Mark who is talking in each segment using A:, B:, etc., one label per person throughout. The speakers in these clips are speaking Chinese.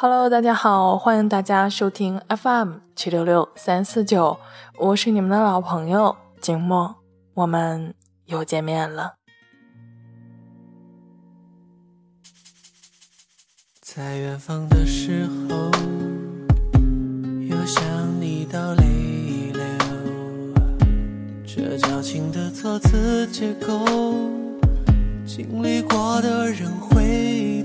A: Hello，大家好，欢迎大家收听 FM 七六六三四九，我是你们的老朋友景墨，我们又见面了。在远方的时候，又想你到泪流，这矫情的措辞结构，经历过的人会。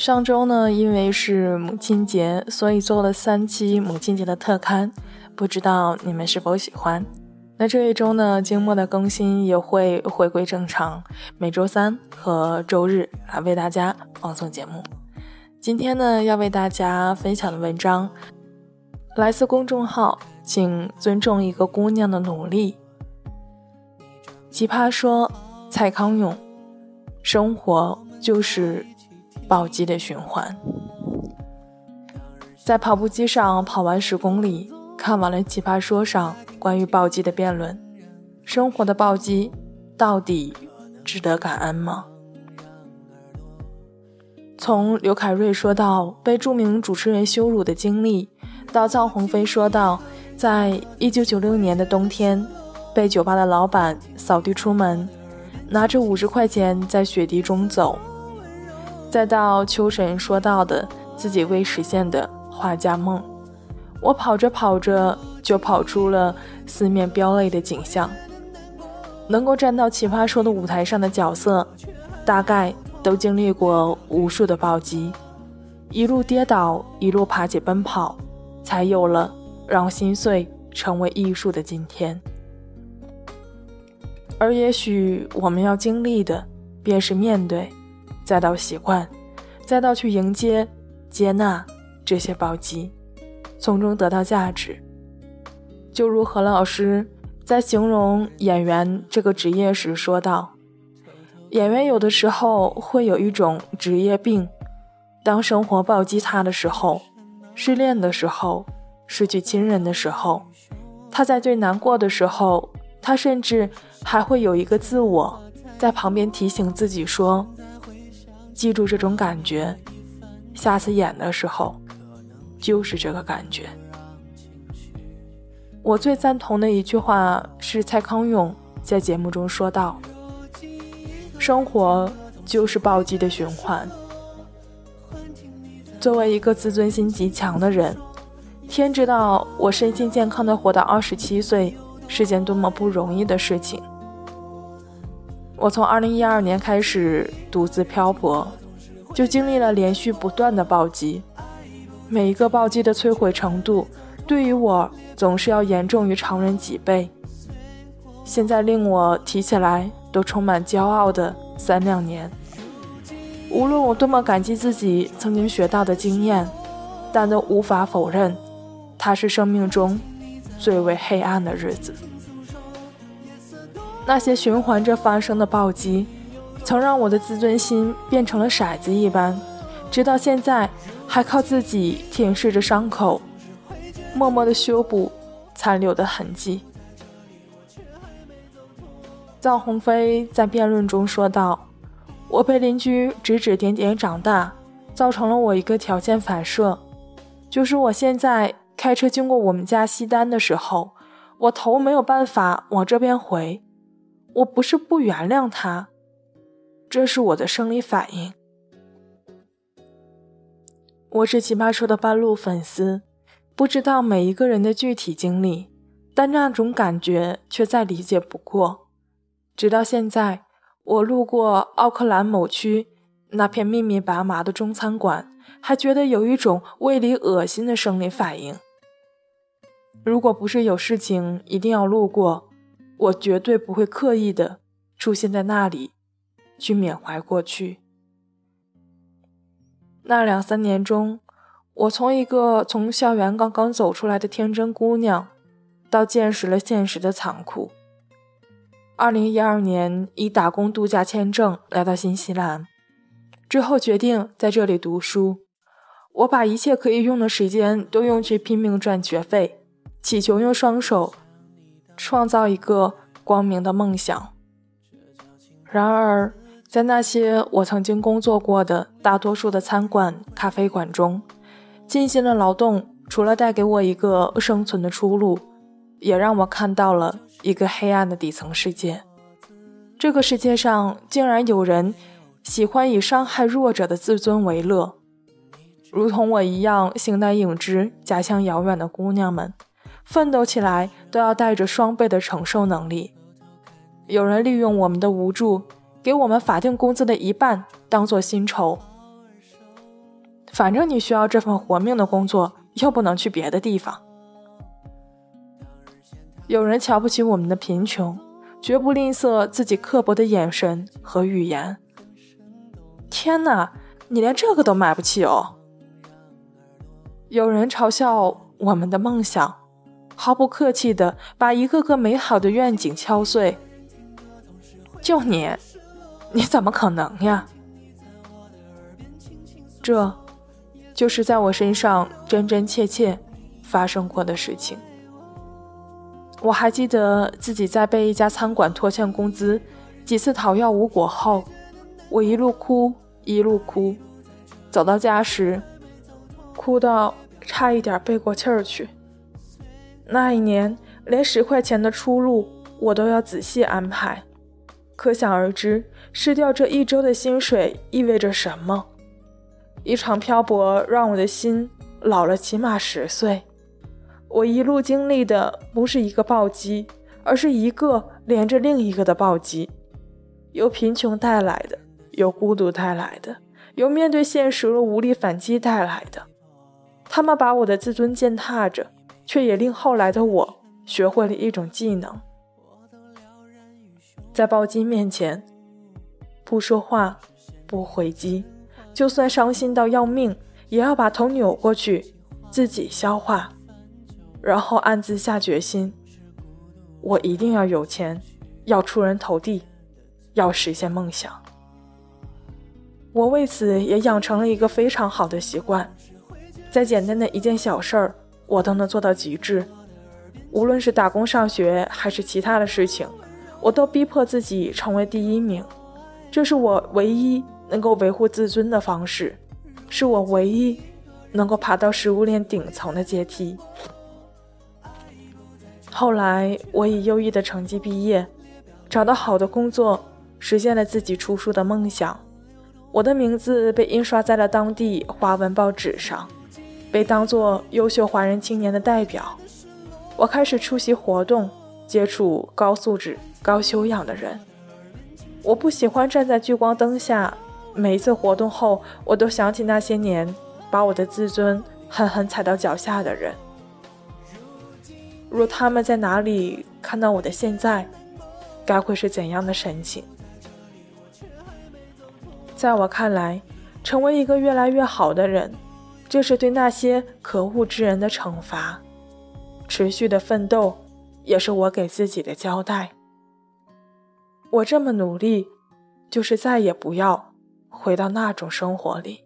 A: 上周呢，因为是母亲节，所以做了三期母亲节的特刊，不知道你们是否喜欢？那这一周呢，经末的更新也会回归正常，每周三和周日来为大家放送节目。今天呢，要为大家分享的文章来自公众号，请尊重一个姑娘的努力。奇葩说，蔡康永，生活就是。暴击的循环，在跑步机上跑完十公里，看完了《奇葩说》上关于暴击的辩论，生活的暴击到底值得感恩吗？从刘凯瑞说到被著名主持人羞辱的经历，到臧鸿飞说到在一九九六年的冬天被酒吧的老板扫地出门，拿着五十块钱在雪地中走。再到秋神说到的自己未实现的画家梦，我跑着跑着就跑出了四面飙泪的景象。能够站到奇葩说的舞台上的角色，大概都经历过无数的暴击，一路跌倒，一路爬起奔跑，才有了让心碎成为艺术的今天。而也许我们要经历的，便是面对。再到习惯，再到去迎接、接纳这些暴击，从中得到价值。就如何老师在形容演员这个职业时说道：“演员有的时候会有一种职业病，当生活暴击他的时候，失恋的时候，失去亲人的时候，他在最难过的时候，他甚至还会有一个自我在旁边提醒自己说。”记住这种感觉，下次演的时候就是这个感觉。我最赞同的一句话是蔡康永在节目中说道：“生活就是暴击的循环。”作为一个自尊心极强的人，天知道我身心健康的活到二十七岁是件多么不容易的事情。我从二零一二年开始独自漂泊，就经历了连续不断的暴击，每一个暴击的摧毁程度，对于我总是要严重于常人几倍。现在令我提起来都充满骄傲的三两年，无论我多么感激自己曾经学到的经验，但都无法否认，它是生命中最为黑暗的日子。那些循环着发生的暴击，曾让我的自尊心变成了骰子一般，直到现在还靠自己舔舐着伤口，默默的修补残留的痕迹。臧鸿飞在辩论中说道：“我被邻居指指点点长大，造成了我一个条件反射，就是我现在开车经过我们家西单的时候，我头没有办法往这边回。”我不是不原谅他，这是我的生理反应。我是奇葩说的半路粉丝，不知道每一个人的具体经历，但那种感觉却再理解不过。直到现在，我路过奥克兰某区那片密密麻麻的中餐馆，还觉得有一种胃里恶心的生理反应。如果不是有事情一定要路过。我绝对不会刻意的出现在那里，去缅怀过去。那两三年中，我从一个从校园刚刚走出来的天真姑娘，到见识了现实的残酷。二零一二年以打工度假签证来到新西兰，之后决定在这里读书。我把一切可以用的时间都用去拼命赚学费，祈求用双手。创造一个光明的梦想。然而，在那些我曾经工作过的大多数的餐馆、咖啡馆中，尽心的劳动除了带给我一个生存的出路，也让我看到了一个黑暗的底层世界。这个世界上竟然有人喜欢以伤害弱者的自尊为乐，如同我一样形单影只、家乡遥远的姑娘们，奋斗起来都要带着双倍的承受能力。有人利用我们的无助。给我们法定工资的一半当做薪酬，反正你需要这份活命的工作，又不能去别的地方。有人瞧不起我们的贫穷，绝不吝啬自己刻薄的眼神和语言。天哪，你连这个都买不起哦！有人嘲笑我们的梦想，毫不客气的把一个个美好的愿景敲碎。就你。你怎么可能呀？这，就是在我身上真真切切发生过的事情。我还记得自己在被一家餐馆拖欠工资、几次讨要无果后，我一路哭一路哭，走到家时，哭到差一点背过气儿去。那一年，连十块钱的出路我都要仔细安排，可想而知。失掉这一周的薪水意味着什么？一场漂泊让我的心老了起码十岁。我一路经历的不是一个暴击，而是一个连着另一个的暴击，由贫穷带来的，由孤独带来的，由面对现实而无力反击带来的。他们把我的自尊践踏着，却也令后来的我学会了一种技能，在暴击面前。不说话，不回击，就算伤心到要命，也要把头扭过去，自己消化，然后暗自下决心：我一定要有钱，要出人头地，要实现梦想。我为此也养成了一个非常好的习惯，在简单的一件小事儿，我都能做到极致。无论是打工、上学，还是其他的事情，我都逼迫自己成为第一名。这是我唯一能够维护自尊的方式，是我唯一能够爬到食物链顶层的阶梯。后来，我以优异的成绩毕业，找到好的工作，实现了自己出书的梦想。我的名字被印刷在了当地华文报纸上，被当作优秀华人青年的代表。我开始出席活动，接触高素质、高修养的人。我不喜欢站在聚光灯下，每一次活动后，我都想起那些年把我的自尊狠狠踩到脚下的人。若他们在哪里看到我的现在，该会是怎样的神情？在我看来，成为一个越来越好的人，就是对那些可恶之人的惩罚。持续的奋斗，也是我给自己的交代。我这么努力，就是再也不要回到那种生活里。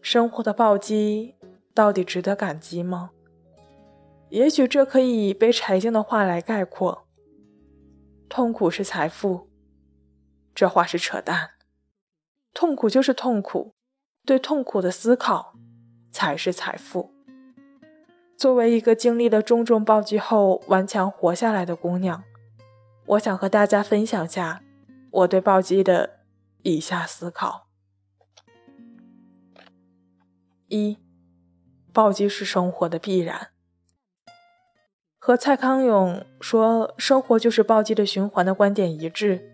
A: 生活的暴击到底值得感激吗？也许这可以被柴静的话来概括：痛苦是财富。这话是扯淡。痛苦就是痛苦，对痛苦的思考才是财富。作为一个经历了重重暴击后顽强活下来的姑娘。我想和大家分享下我对暴击的以下思考：一，暴击是生活的必然。和蔡康永说“生活就是暴击的循环”的观点一致。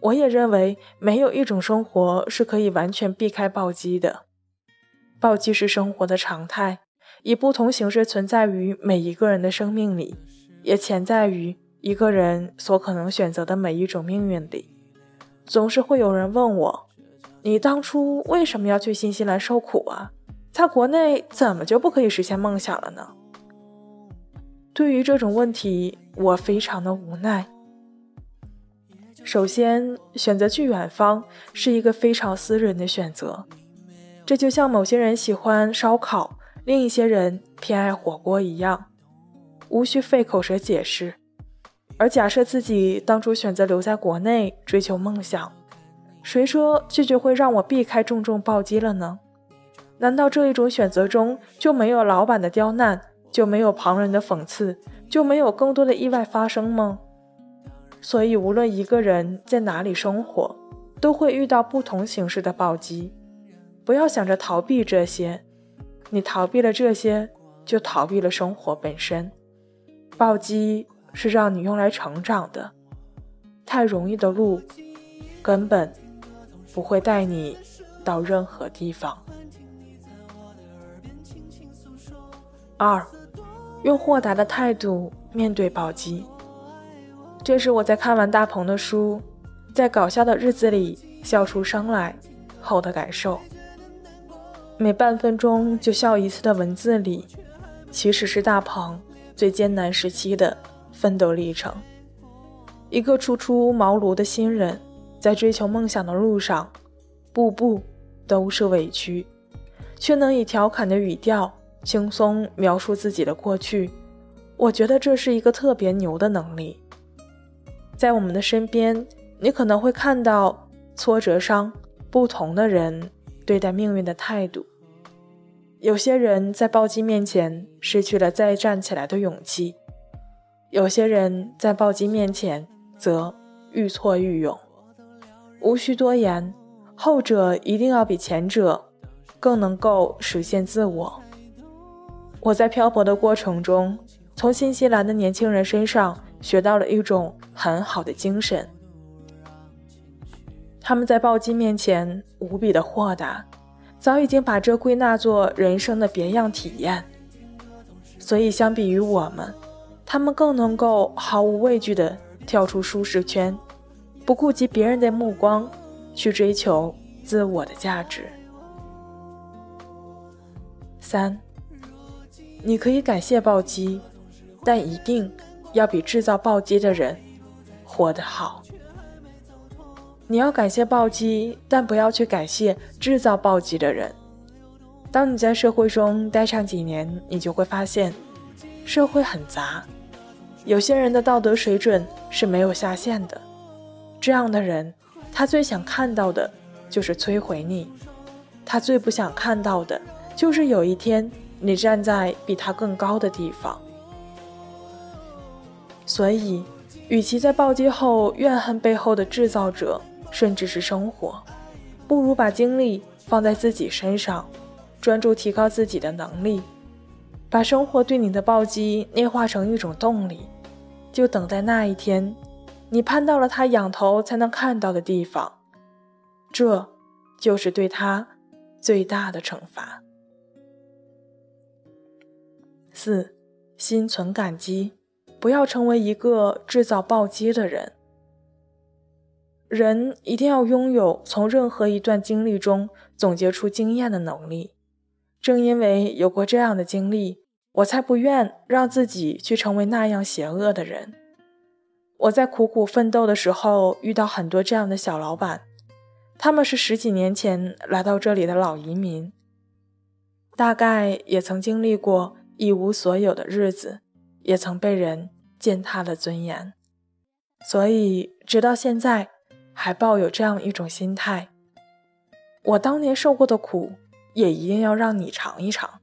A: 我也认为没有一种生活是可以完全避开暴击的。暴击是生活的常态，以不同形式存在于每一个人的生命里，也潜在于。一个人所可能选择的每一种命运里，总是会有人问我：“你当初为什么要去新西兰受苦啊？在国内怎么就不可以实现梦想了呢？”对于这种问题，我非常的无奈。首先，选择去远方是一个非常私人的选择，这就像某些人喜欢烧烤，另一些人偏爱火锅一样，无需费口舌解释。而假设自己当初选择留在国内追求梦想，谁说拒绝会让我避开重重暴击了呢？难道这一种选择中就没有老板的刁难，就没有旁人的讽刺，就没有更多的意外发生吗？所以，无论一个人在哪里生活，都会遇到不同形式的暴击。不要想着逃避这些，你逃避了这些，就逃避了生活本身。暴击是让你用来成长的，太容易的路，根本不会带你到任何地方。二，用豁达的态度面对暴击。这是我在看完大鹏的书，在搞笑的日子里笑出声来后的感受。每半分钟就笑一次的文字里，其实是大鹏最艰难时期的奋斗历程。一个初出茅庐的新人，在追求梦想的路上，步步都是委屈，却能以调侃的语调。轻松描述自己的过去，我觉得这是一个特别牛的能力。在我们的身边，你可能会看到挫折上不同的人对待命运的态度。有些人在暴击面前失去了再站起来的勇气，有些人在暴击面前则愈挫愈勇。无需多言，后者一定要比前者更能够实现自我。我在漂泊的过程中，从新西兰的年轻人身上学到了一种很好的精神。他们在暴击面前无比的豁达，早已经把这归纳作人生的别样体验。所以，相比于我们，他们更能够毫无畏惧地跳出舒适圈，不顾及别人的目光，去追求自我的价值。三。你可以感谢暴击，但一定要比制造暴击的人活得好。你要感谢暴击，但不要去感谢制造暴击的人。当你在社会中待上几年，你就会发现，社会很杂，有些人的道德水准是没有下限的。这样的人，他最想看到的就是摧毁你，他最不想看到的就是有一天。你站在比他更高的地方，所以，与其在暴击后怨恨背后的制造者，甚至是生活，不如把精力放在自己身上，专注提高自己的能力，把生活对你的暴击内化成一种动力，就等待那一天，你攀到了他仰头才能看到的地方，这就是对他最大的惩罚。四，心存感激，不要成为一个制造暴击的人。人一定要拥有从任何一段经历中总结出经验的能力。正因为有过这样的经历，我才不愿让自己去成为那样邪恶的人。我在苦苦奋斗的时候，遇到很多这样的小老板，他们是十几年前来到这里的老移民，大概也曾经历过。一无所有的日子，也曾被人践踏了尊严，所以直到现在还抱有这样一种心态：我当年受过的苦，也一定要让你尝一尝。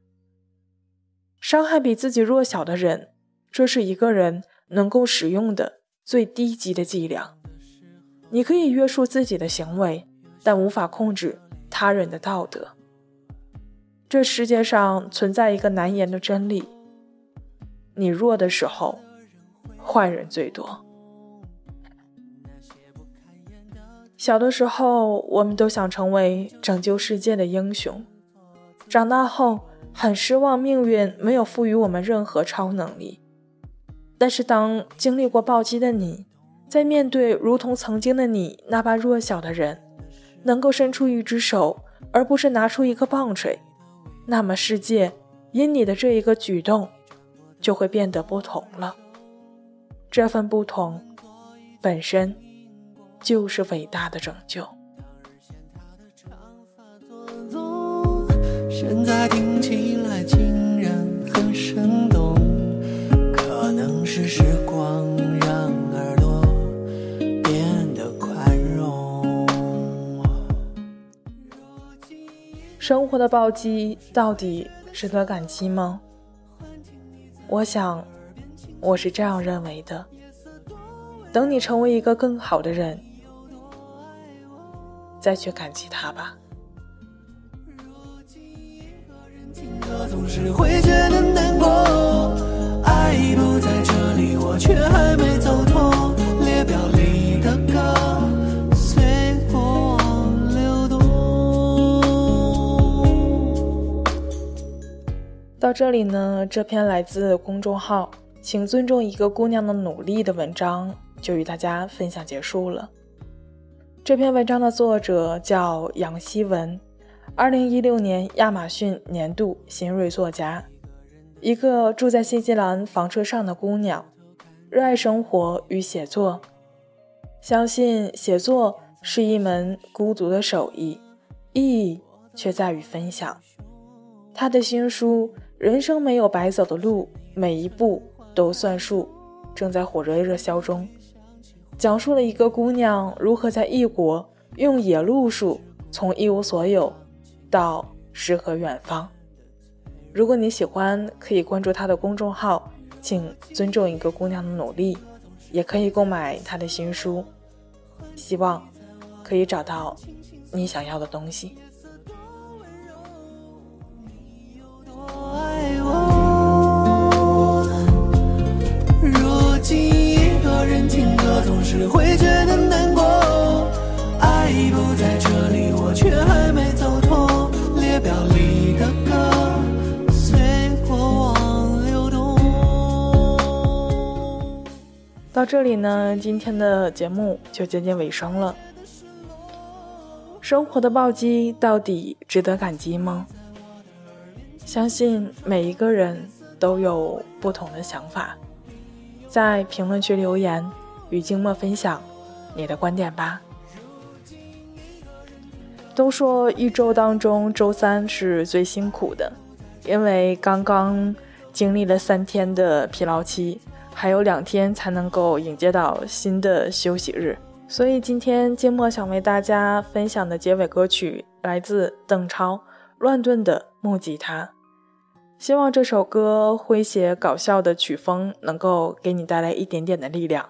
A: 伤害比自己弱小的人，这是一个人能够使用的最低级的伎俩。你可以约束自己的行为，但无法控制他人的道德。这世界上存在一个难言的真理：你弱的时候，坏人最多。小的时候，我们都想成为拯救世界的英雄；长大后，很失望命运没有赋予我们任何超能力。但是，当经历过暴击的你，在面对如同曾经的你那般弱小的人，能够伸出一只手，而不是拿出一个棒槌。那么，世界因你的这一个举动，就会变得不同了。这份不同，本身就是伟大的拯救。现在听起来竟然很生动，可能是时光让耳朵变得宽容。生活的暴击到底值得感激吗？我想，我是这样认为的。等你成为一个更好的人，再去感激他吧。总是会觉得难过，爱不在这里，我却还没走脱。列表里到这里呢，这篇来自公众号“请尊重一个姑娘的努力”的文章就与大家分享结束了。这篇文章的作者叫杨希文。二零一六年亚马逊年度新锐作家，一个住在新西兰房车上的姑娘，热爱生活与写作，相信写作是一门孤独的手艺，意义却在于分享。他的新书《人生没有白走的路，每一步都算数》正在火热热销中，讲述了一个姑娘如何在异国用野路数从一无所有。到诗和远方。如果你喜欢，可以关注他的公众号，请尊重一个姑娘的努力，也可以购买他的新书。希望可以找到你想要的东西。总是会觉得难过。爱不在这里，我却还没走脱。表里的歌随过往流动。到这里呢，今天的节目就接近尾声了。生活的暴击到底值得感激吗？相信每一个人都有不同的想法，在评论区留言与静默分享你的观点吧。都说一周当中周三是最辛苦的，因为刚刚经历了三天的疲劳期，还有两天才能够迎接到新的休息日。所以今天静默想为大家分享的结尾歌曲来自邓超《乱炖的木吉他》，希望这首歌诙谐搞笑的曲风能够给你带来一点点的力量。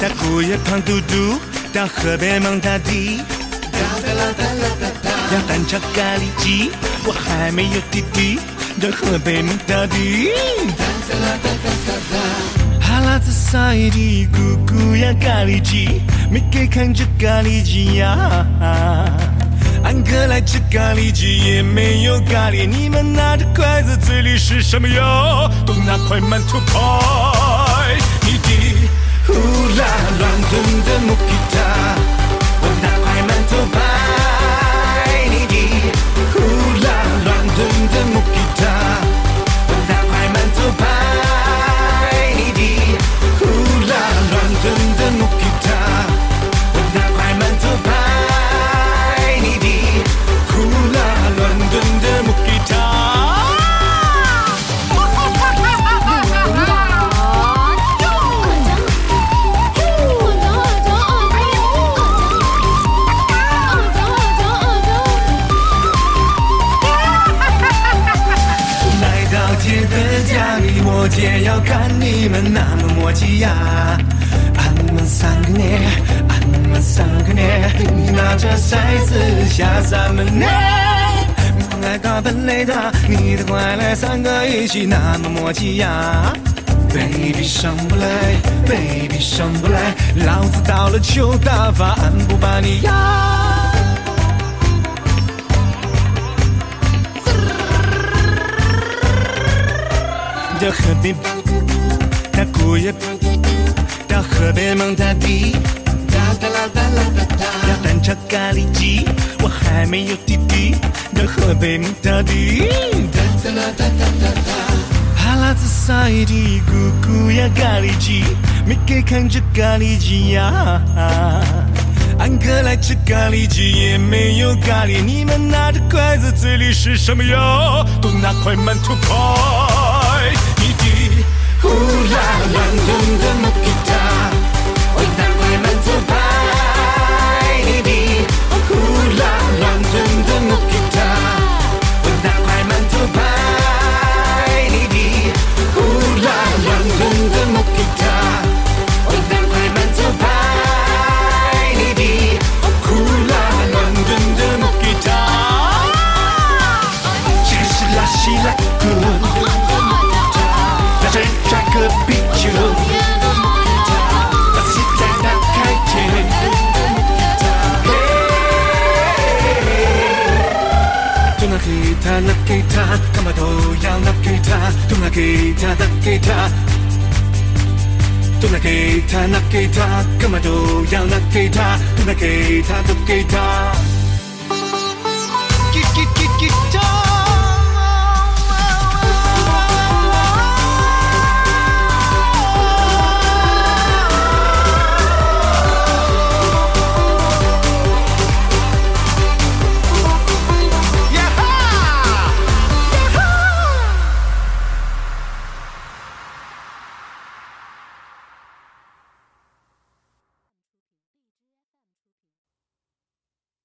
B: 大姑爷胖嘟嘟，到河北忙大地。哒哒啦哒啦哒哒，要单炒咖喱鸡，我还没有弟弟。到河北忙大地。哒哒啦哒哒哒哒，哈拉子撒一地姑姑呀咖喱鸡，没给看这咖喱鸡呀。俺哥来吃咖喱鸡也没有咖喱，你们拿着筷子嘴里是什么哟？都拿块馒头拍你的。啦乱炖的木吉他，我拿块馒头拍。的木吉他，三个一起那么默契呀！Baby 上不来，Baby 上不来，老子到了就大发，俺不把你压。到河边，他姑爷，到河边蒙他弟，哒哒啦哒啦哒哒，要蛋炒咖喱鸡，我还没有弟弟。然后被木打的。哒哒啦哒哒哒哒。哈喇子撒一地，咕咕呀咖喱鸡，没给看着咖喱鸡呀。安哥来吃咖喱鸡，也没有咖喱。你们拿着筷子，嘴里是什么呀？都拿块馒头块你的给他，干嘛都要拿给他，都拿给他，拿给他。都拿给他，拿给他，干嘛都要拿给他，都拿给他，都给他。